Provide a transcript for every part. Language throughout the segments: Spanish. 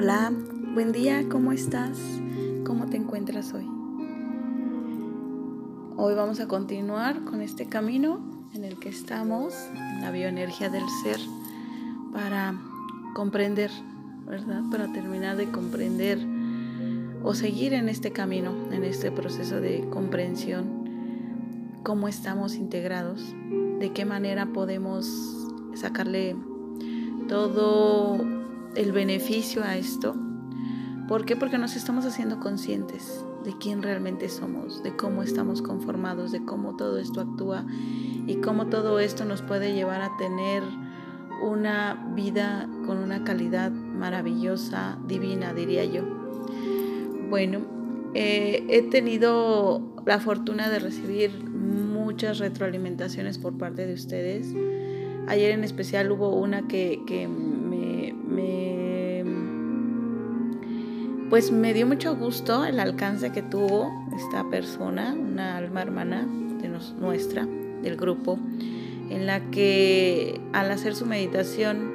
Hola, buen día, ¿cómo estás? ¿Cómo te encuentras hoy? Hoy vamos a continuar con este camino en el que estamos, la bioenergía del ser, para comprender, ¿verdad? Para terminar de comprender o seguir en este camino, en este proceso de comprensión, cómo estamos integrados, de qué manera podemos sacarle todo el beneficio a esto. ¿Por qué? Porque nos estamos haciendo conscientes de quién realmente somos, de cómo estamos conformados, de cómo todo esto actúa y cómo todo esto nos puede llevar a tener una vida con una calidad maravillosa, divina, diría yo. Bueno, eh, he tenido la fortuna de recibir muchas retroalimentaciones por parte de ustedes. Ayer en especial hubo una que, pues me dio mucho gusto el alcance que tuvo esta persona, una alma hermana de nuestra, del grupo, en la que al hacer su meditación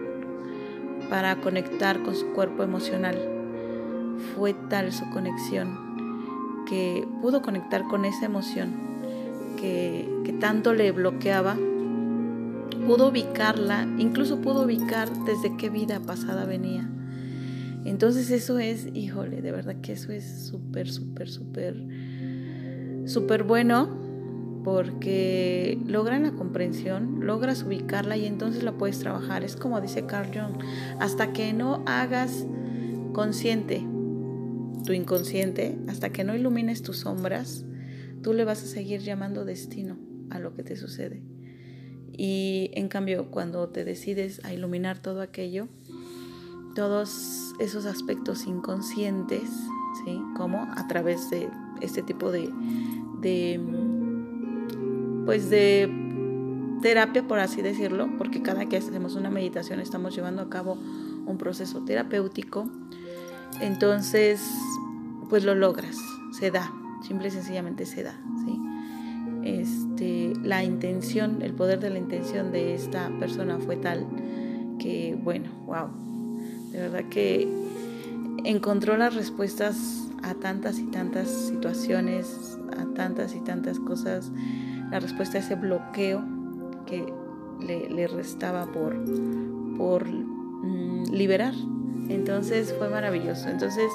para conectar con su cuerpo emocional, fue tal su conexión que pudo conectar con esa emoción que, tanto le bloqueaba, pudo ubicarla, incluso pudo ubicar desde qué vida pasada venía. Entonces eso es, híjole, de verdad que eso es súper, súper, súper, súper bueno porque logran la comprensión, logras ubicarla y entonces la puedes trabajar. Es como dice Carl Jung, hasta que no hagas consciente tu inconsciente, hasta que no ilumines tus sombras, tú le vas a seguir llamando destino a lo que te sucede. Y en cambio, cuando te decides a iluminar todo aquello, todos esos aspectos inconscientes, ¿sí? Como a través de este tipo de, de pues de terapia, por así decirlo, porque cada que hacemos una meditación estamos llevando a cabo un proceso terapéutico, entonces pues lo logras, se da, simple y sencillamente se da. ¿sí? Este, la intención, el poder de la intención de esta persona fue tal que, bueno, wow, de verdad que encontró las respuestas a tantas y tantas situaciones, a tantas y tantas cosas, la respuesta a ese bloqueo que le, restaba por, por mm, liberar. Entonces fue maravilloso. Entonces,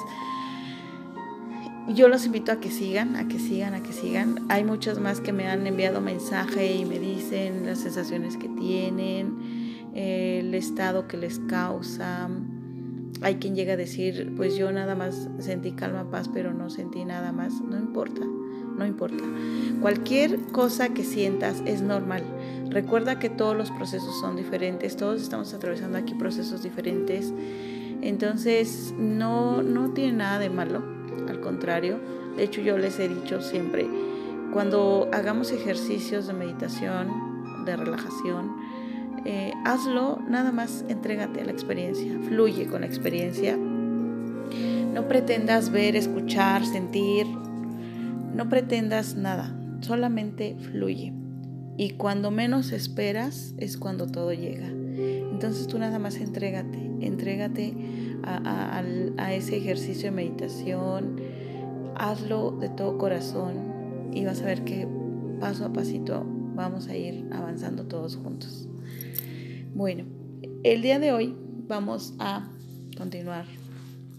yo los invito a que sigan, a que sigan, a que sigan. Hay muchos más que me han enviado mensaje y me dicen las sensaciones que tienen, el estado que les causa. Hay quien llega a decir, pues yo nada más sentí calma, paz, pero no sentí nada más. No importa, no importa. Cualquier cosa que sientas es normal. Recuerda que todos los procesos son diferentes, todos estamos atravesando aquí procesos diferentes. Entonces, no, no tiene nada de malo al contrario, de hecho yo les he dicho siempre, cuando hagamos ejercicios de meditación, de relajación, eh, hazlo, nada más entrégate a la experiencia, fluye con la experiencia. No pretendas ver, escuchar, sentir, no pretendas nada, solamente fluye. Y cuando menos esperas es cuando todo llega. Entonces tú nada más entrégate, entrégate a, ese ejercicio de meditación, hazlo de todo corazón y vas a ver que paso a pasito vamos a ir avanzando todos juntos. Bueno, el día de hoy vamos a continuar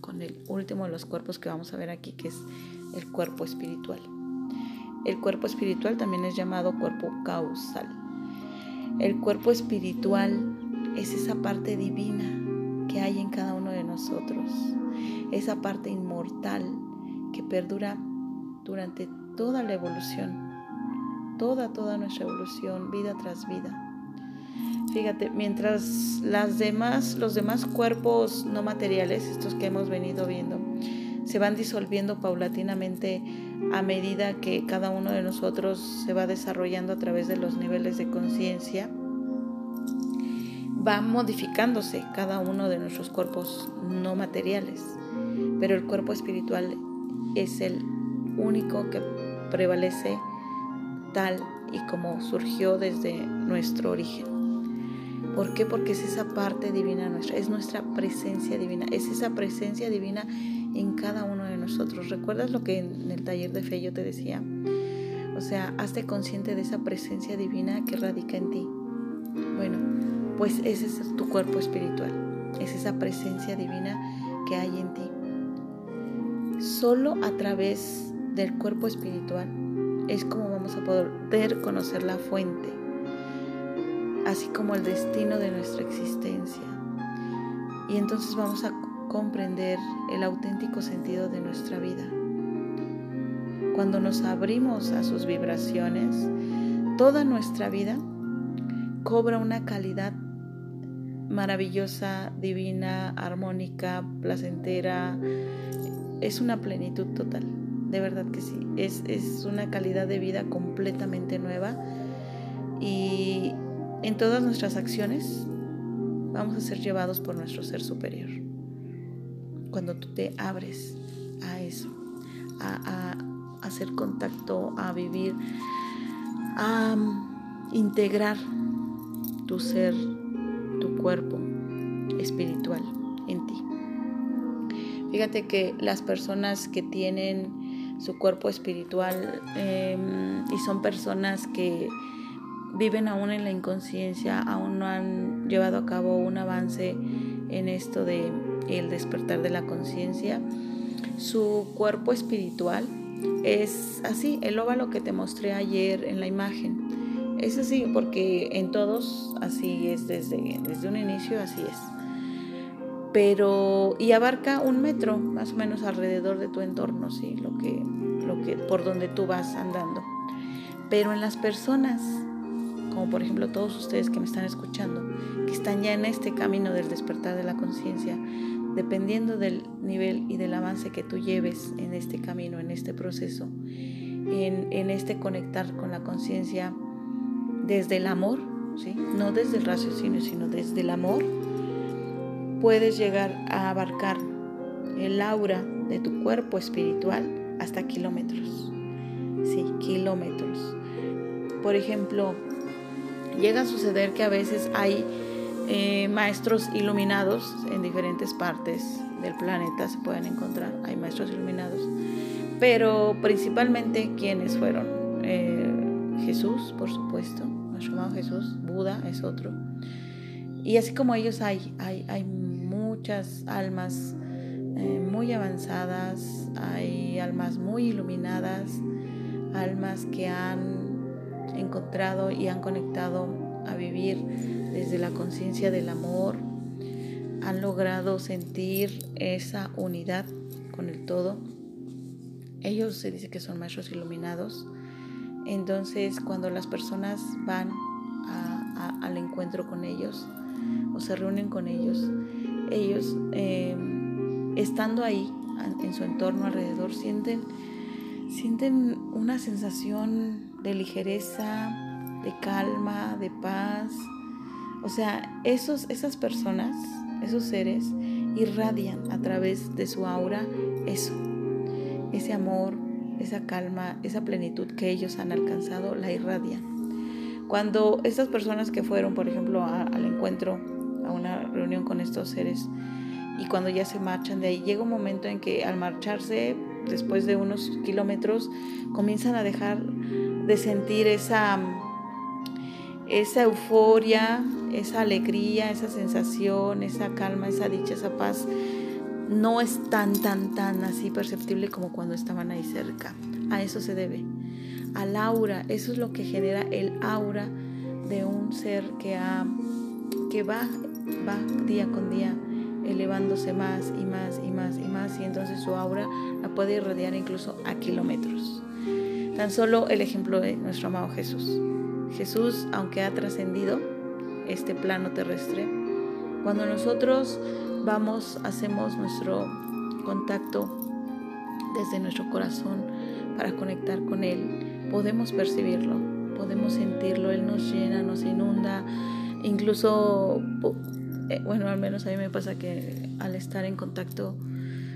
con el último de los cuerpos que vamos a ver aquí, que es el cuerpo espiritual. El cuerpo espiritual también es llamado cuerpo causal. El cuerpo espiritual es esa parte divina que hay en cada uno de nosotros, esa parte inmortal perdura durante toda la evolución, toda, toda nuestra evolución, vida tras vida. Fíjate, mientras las demás, los demás cuerpos no materiales, estos que hemos venido viendo, se van disolviendo paulatinamente a medida que cada uno de nosotros se va desarrollando a través de los niveles de conciencia, va modificándose cada uno de nuestros cuerpos no materiales, pero el cuerpo espiritual es el único que prevalece tal y como surgió desde nuestro origen. ¿Por qué? Porque es esa parte divina nuestra, es nuestra presencia divina, es esa presencia divina en cada uno de nosotros. ¿Recuerdas lo que en el taller de fe yo te decía? O sea, hazte consciente de esa presencia divina que radica en ti. Bueno, pues ese es tu cuerpo espiritual, es esa presencia divina que hay en ti. Solo a través del cuerpo espiritual es como vamos a poder conocer la fuente, así como el destino de nuestra existencia. Y entonces vamos a comprender el auténtico sentido de nuestra vida. Cuando nos abrimos a sus vibraciones, toda nuestra vida cobra una calidad maravillosa, divina, armónica, placentera. Es una plenitud total, de verdad que sí. Es, es una calidad de vida completamente nueva y en todas nuestras acciones vamos a ser llevados por nuestro ser superior. Cuando tú te abres a eso, a, a hacer contacto, a vivir, a integrar tu ser, tu cuerpo espiritual en ti. Fíjate que las personas que tienen su cuerpo espiritual em, y son personas que viven aún en la inconsciencia, aún no han llevado a cabo un avance en esto de el despertar de la conciencia, su cuerpo espiritual es así, el óvalo que te mostré ayer en la imagen. Es así porque en todos así es desde, desde un inicio, así es. Pero, y abarca un metro más o menos alrededor de tu entorno, sí, lo que, lo que, por donde tú vas andando. Pero en las personas, como por ejemplo todos ustedes que me están escuchando, que están ya en este camino del despertar de la conciencia, dependiendo del nivel y del avance que tú lleves en este camino, en este proceso, en, en este conectar con la conciencia, desde el amor, ¿sí? no desde el raciocinio, sino desde el amor, puedes llegar a abarcar el aura de tu cuerpo espiritual hasta kilómetros. Sí, kilómetros. Por ejemplo, llega a suceder que a veces hay eh, maestros iluminados en diferentes partes del planeta, se pueden encontrar, hay maestros iluminados, pero principalmente quienes fueron eh, Jesús, por supuesto, nuestro amado Jesús, Buda es otro. Y así como ellos hay, hay, hay muchas almas eh, muy avanzadas, hay almas muy iluminadas, almas que han encontrado y han conectado a vivir desde la conciencia del amor, han logrado sentir esa unidad con el todo. Ellos se dice que son maestros iluminados entonces, cuando las personas van al encuentro con ellos o se reúnen con ellos, ellos, eh, estando ahí, en su entorno alrededor, sienten, sienten una sensación de ligereza, de calma, de paz. O sea, esos, esas personas, esos seres, irradian a través de su aura eso, ese amor, esa calma, esa plenitud que ellos han alcanzado, la irradian. Cuando estas personas que fueron, por ejemplo, al encuentro, a una reunión con estos seres, y cuando ya se marchan de ahí, llega un momento en que al marcharse, después de unos kilómetros, comienzan a dejar de sentir esa, esa euforia, esa alegría, esa sensación, esa calma, esa dicha, esa paz no es tan, tan, tan así perceptible como cuando estaban ahí cerca. A eso se debe. Al aura, eso es lo que genera el aura de un ser que, ha, que va, va día con día elevándose más y más y más y más y entonces su aura la puede irradiar incluso a kilómetros. Tan solo el ejemplo de nuestro amado Jesús. Jesús, aunque ha trascendido este plano terrestre, cuando nosotros vamos, hacemos nuestro contacto desde nuestro corazón para conectar con Él, podemos percibirlo, podemos sentirlo, Él nos llena, nos inunda, incluso, eh, bueno, al menos a mí me pasa que al estar en contacto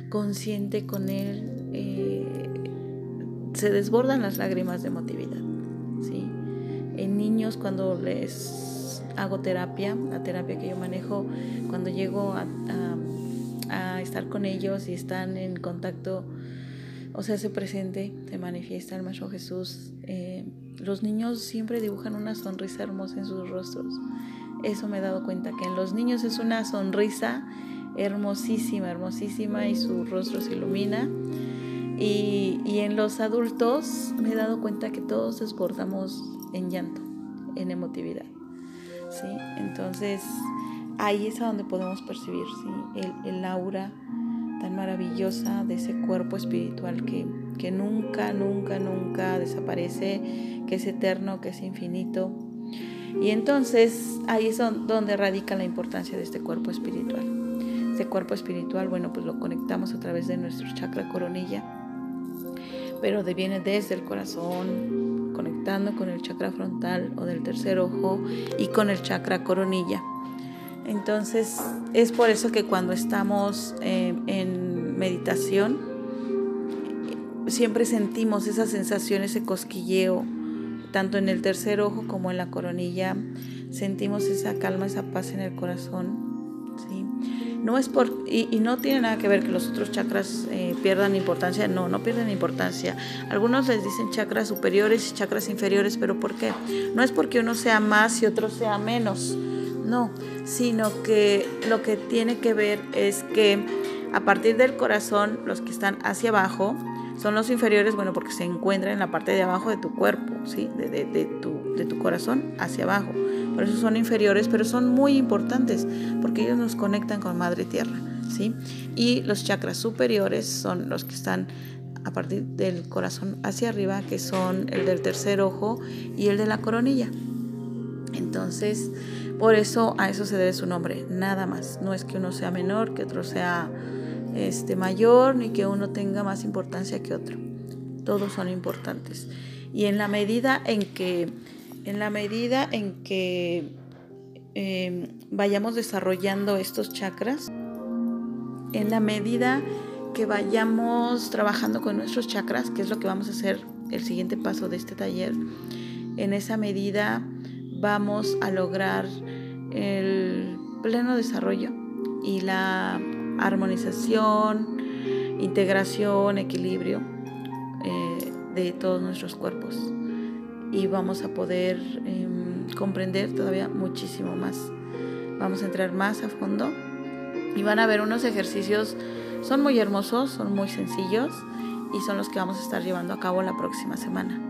consciente con Él, eh, se desbordan las lágrimas de emotividad, ¿sí? En niños cuando les hago terapia, la terapia que yo manejo cuando llego a, estar con ellos y están en contacto, o sea, se presente, se manifiesta el Maestro Jesús. Eh, los niños siempre dibujan una sonrisa hermosa en sus rostros. Eso me he dado cuenta, que en los niños es una sonrisa hermosísima, hermosísima y su rostro se ilumina. Y, y en los adultos me he dado cuenta que todos desbordamos en llanto, en emotividad. ¿sí? Entonces, ahí es a donde podemos percibir el, el, aura tan maravillosa de ese cuerpo espiritual que, que nunca, nunca, nunca desaparece, que es eterno, que es infinito. Y entonces ahí es donde radica la importancia de este cuerpo espiritual. Este cuerpo espiritual, bueno, pues lo conectamos a través de nuestro chakra coronilla, pero viene desde el corazón, conectando con el chakra frontal o del tercer ojo y con el chakra coronilla. Entonces es por eso que cuando estamos eh, en meditación siempre sentimos esa sensación, ese cosquilleo, tanto en el tercer ojo como en la coronilla. Sentimos esa calma, esa paz en el corazón. ¿sí? No es por, y, no tiene nada que ver que los otros chakras eh, pierdan importancia, no, no pierden importancia. Algunos les dicen chakras superiores y chakras inferiores, pero ¿por qué? No es porque uno sea más y otro sea menos, no, sino que lo que tiene que ver es que a partir del corazón, los que están hacia abajo, son los inferiores, bueno, porque se encuentran en la parte de abajo de tu cuerpo, ¿sí? De, tu, de tu corazón hacia abajo. Por eso son inferiores, pero son muy importantes, porque ellos nos conectan con Madre Tierra, ¿sí? Y los chakras superiores son los que están a partir del corazón hacia arriba, que son el del tercer ojo y el de la coronilla. Entonces, por eso a eso se debe su nombre, nada más. No es que uno sea menor, que otro sea este, mayor ni que uno tenga más importancia que otro. Todos son importantes. Y en la medida en que, en la medida en que em, vayamos desarrollando estos chakras, en la medida que vayamos trabajando con nuestros chakras, que es lo que vamos a hacer el siguiente paso de este taller, en esa medida vamos a lograr el pleno desarrollo y la armonización, integración, equilibrio eh, de todos nuestros cuerpos. Y vamos a poder em, comprender todavía muchísimo más. Vamos a entrar más a fondo y van a ver unos ejercicios, son muy hermosos, son muy sencillos y son los que vamos a estar llevando a cabo la próxima semana.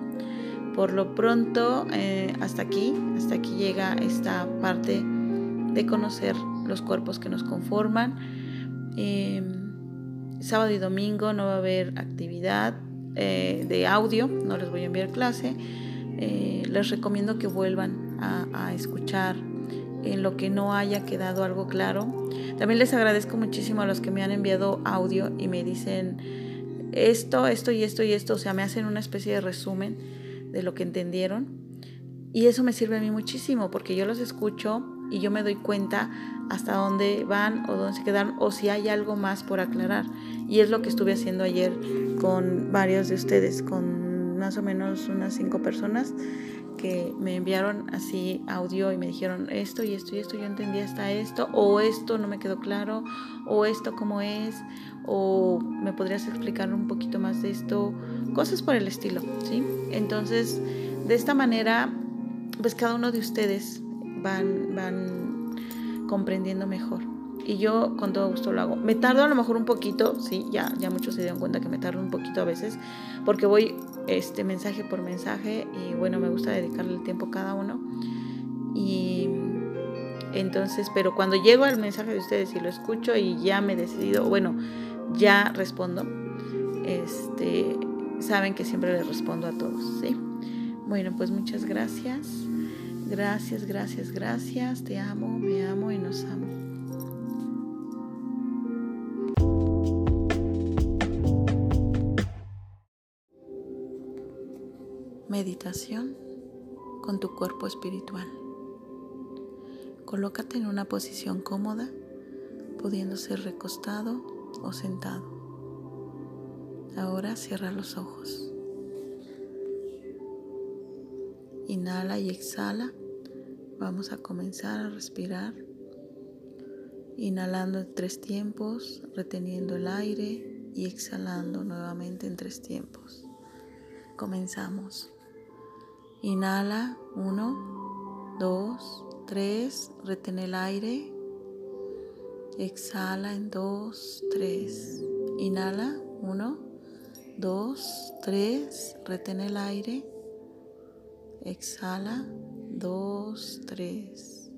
Por lo pronto, eh, hasta aquí, hasta aquí llega esta parte de conocer los cuerpos que nos conforman Em, sábado y domingo no va a haber actividad eh, de audio, no les voy a enviar clase. Eh, les recomiendo que vuelvan a, escuchar en lo que no haya quedado algo claro. También les agradezco muchísimo a los que me han enviado audio y me dicen esto, esto y esto y esto, o sea, me hacen una especie de resumen de lo que entendieron. Y eso me sirve a mí muchísimo porque yo los escucho y yo me doy cuenta hasta dónde van o dónde se quedan o si hay algo más por aclarar. Y es lo que estuve haciendo ayer con varios de ustedes, con más o menos unas cinco personas que me enviaron así audio y me dijeron esto y esto y esto, yo entendí hasta esto, o esto no me quedó claro, o esto cómo es, o me podrías explicar un poquito más de esto, cosas por el estilo, ¿sí? Entonces, de esta manera, pues cada uno de ustedes van, comprendiendo mejor. Y yo con todo gusto lo hago. Me tardo a lo mejor un poquito, sí, ya, ya muchos se dieron cuenta que me tardo un poquito a veces, porque voy este mensaje por mensaje y bueno, me gusta dedicarle el tiempo a cada uno. Y entonces, pero cuando llego al mensaje de ustedes y lo escucho y ya me he decidido, bueno, ya respondo, este, saben que siempre les respondo a todos, ¿sí? Bueno, pues muchas gracias. Gracias, gracias, gracias. Te amo, me amo y nos amo. Meditación con tu cuerpo espiritual. Colócate en una posición cómoda, pudiendo ser recostado o sentado. Ahora cierra los ojos. Inhala y exhala Vamos a comenzar a respirar, inhalando en tres tiempos, reteniendo el aire y exhalando nuevamente en tres tiempos. Comenzamos. Inhala, uno, dos, tres, retén el aire. Exhala en dos, tres. Inhala, uno, dos, tres, retén el aire. Exhala, dos, tres.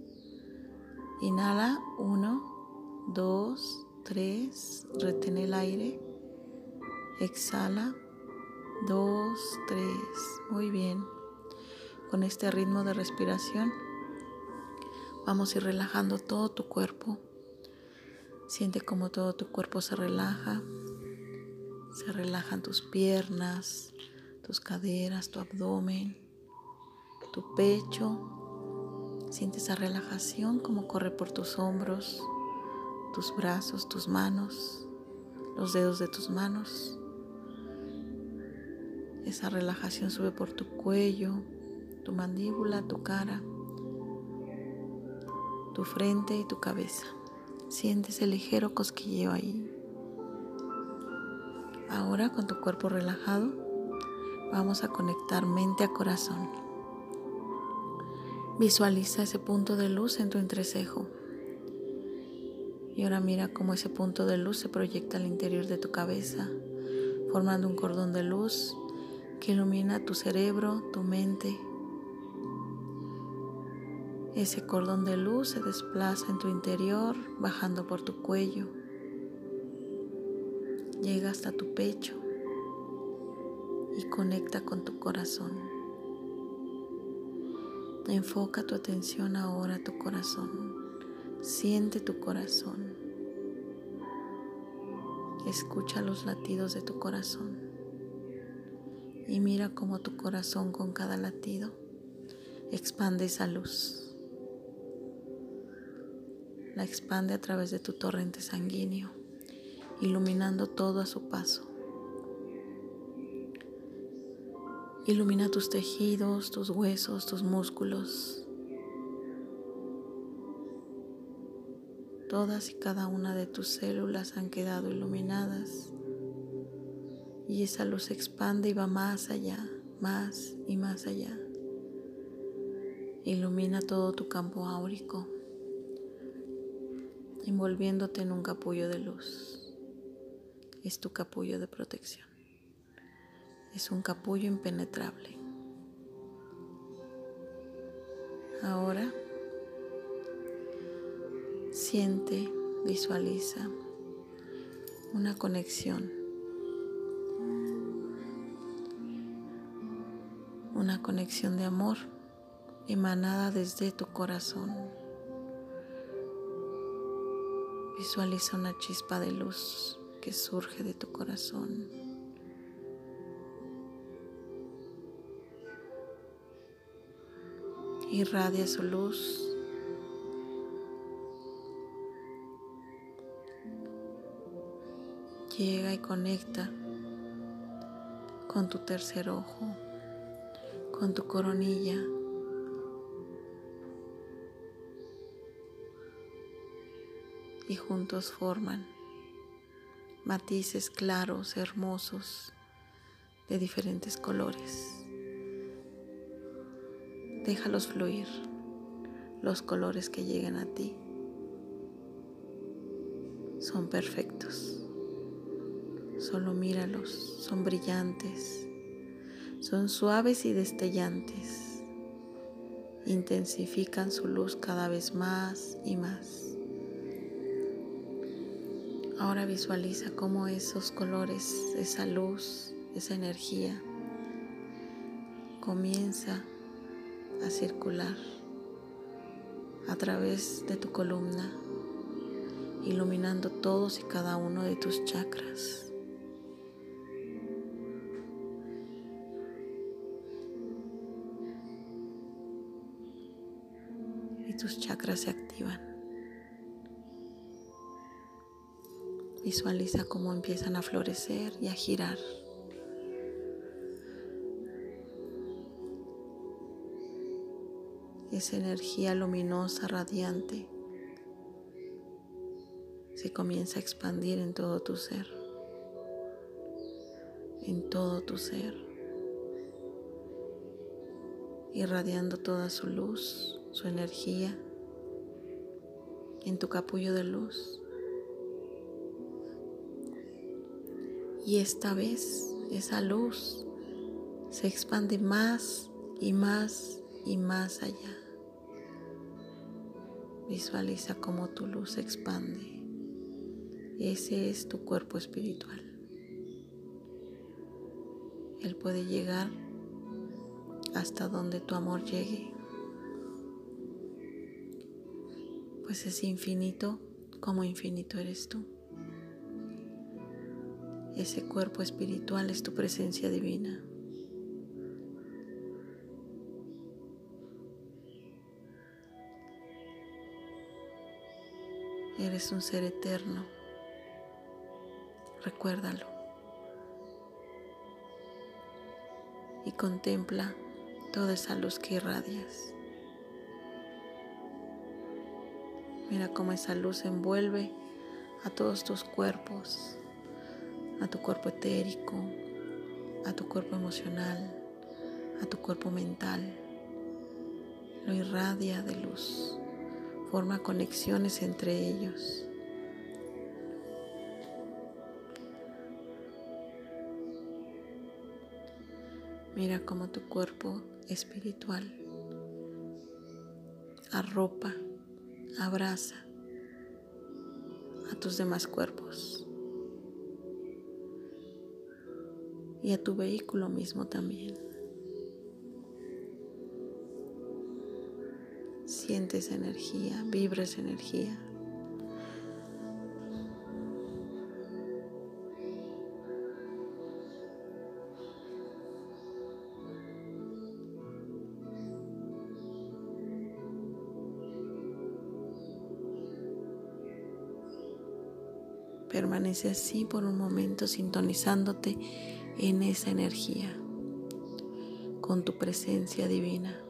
Inhala, uno, dos, tres, retén el aire. Exhala, dos, tres. Muy bien con este ritmo de respiración, vamos a ir relajando todo tu cuerpo. Siente como todo tu cuerpo se relaja. Se relajan tus piernas, tus caderas, tu abdomen, tu pecho. Siente esa relajación como corre por tus hombros, tus brazos, tus manos, los dedos de tus manos. Esa relajación sube por tu cuello, tu mandíbula, tu cara, tu frente y tu cabeza. Sientes el ligero cosquilleo ahí. Ahora con tu cuerpo relajado, vamos a conectar mente a corazón. Visualiza ese punto de luz en tu entrecejo. Y ahora mira cómo ese punto de luz se proyecta al interior de tu cabeza, formando un cordón de luz que ilumina tu cerebro, tu mente, ese cordón de luz se desplaza en tu interior, bajando por tu cuello. Llega hasta tu pecho y conecta con tu corazón. Enfoca tu atención ahora a tu corazón. Siente tu corazón. Escucha los latidos de tu corazón. Y mira cómo tu corazón con cada latido expande esa luz la expande a través de tu torrente sanguíneo, iluminando todo a su paso. Ilumina tus tejidos, tus huesos, tus músculos. Todas y cada una de tus células han quedado iluminadas y esa luz se expande y va más allá, más y más allá. Ilumina todo tu campo áurico envolviéndote en un capullo de luz. Es tu capullo de protección. Es un capullo impenetrable. Ahora siente, visualiza una conexión. Una conexión de amor emanada desde tu corazón. Visualiza una chispa de luz que surge de tu corazón. Irradia su luz. Llega y conecta con tu tercer ojo, con tu coronilla. y juntos forman matices claros, hermosos, de diferentes colores. Déjalos fluir, los colores que lleguen a ti. Son perfectos. Solo míralos, son brillantes, son suaves y destellantes. Intensifican su luz cada vez más y más. Ahora visualiza cómo esos colores, esa luz, esa energía comienza a circular a través de tu columna, iluminando todos y cada uno de tus chakras. Y tus chakras se activan. Visualiza cómo empiezan a florecer y a girar. Esa energía luminosa, radiante, se comienza a expandir en todo tu ser, en todo tu ser, irradiando toda su luz, su energía, en tu capullo de luz. Y esta vez esa luz se expande más y más y más allá. Visualiza cómo tu luz se expande. Ese es tu cuerpo espiritual. Él puede llegar hasta donde tu amor llegue. Pues es infinito como infinito eres tú. Ese cuerpo espiritual es tu presencia divina. Eres un ser eterno. Recuérdalo. Y contempla toda esa luz que irradias. Mira cómo esa luz envuelve a todos tus cuerpos a tu cuerpo etérico, a tu cuerpo emocional, a tu cuerpo mental. Lo irradia de luz, forma conexiones entre ellos. Mira cómo tu cuerpo espiritual arropa, abraza a tus demás cuerpos. y a tu vehículo mismo también. Sientes energía, vibras energía. Permanece así por un momento sintonizándote en esa energía, con tu presencia divina.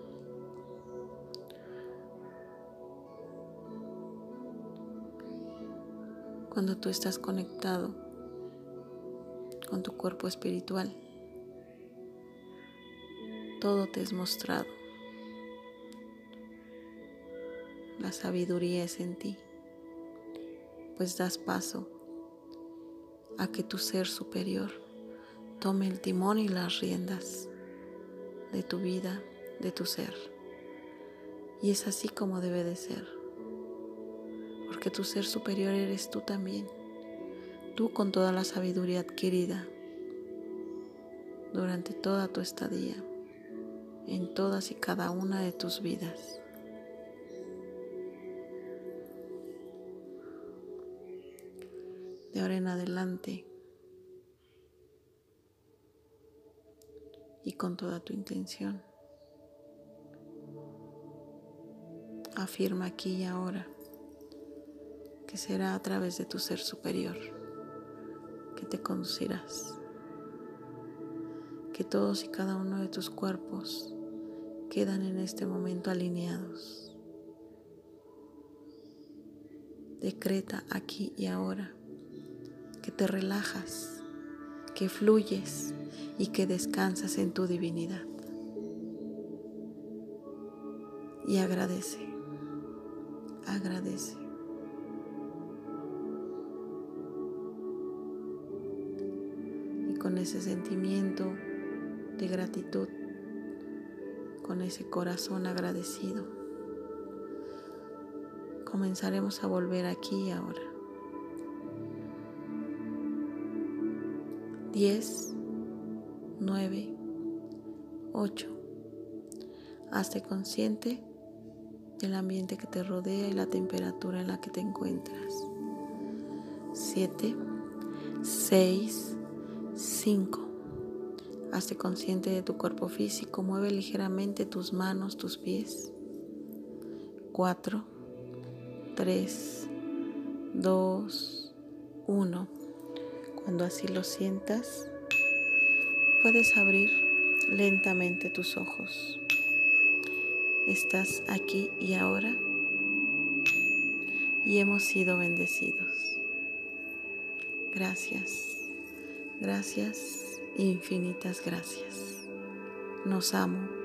Cuando tú estás conectado con tu cuerpo espiritual, todo te es mostrado. La sabiduría es en ti, pues das paso a que tu ser superior tome el timón y las riendas de tu vida, de tu ser. Y es así como debe de ser. Porque tu ser superior eres tú también. Tú con toda la sabiduría adquirida durante toda tu estadía, en todas y cada una de tus vidas. De ahora en adelante, y con toda tu intención. Afirma aquí y ahora será a través de tu ser superior que te conducirás, que todos y cada uno de tus cuerpos quedan en este momento alineados. Decreta aquí y ahora que te relajas, que fluyes y que descansas en tu divinidad. Y agradece, agradece. Con ese sentimiento de gratitud, con ese corazón agradecido, comenzaremos a volver aquí y ahora. 10 9, 8. Hazte consciente del ambiente que te rodea y la temperatura en la que te encuentras. 7, 6, 5. Hazte consciente de tu cuerpo físico. Mueve ligeramente tus manos, tus pies. 4, 3, 2, 1. Cuando así lo sientas, puedes abrir lentamente tus ojos. estás aquí y ahora y hemos sido bendecidos. Gracias, gracias, infinitas gracias. Nos amo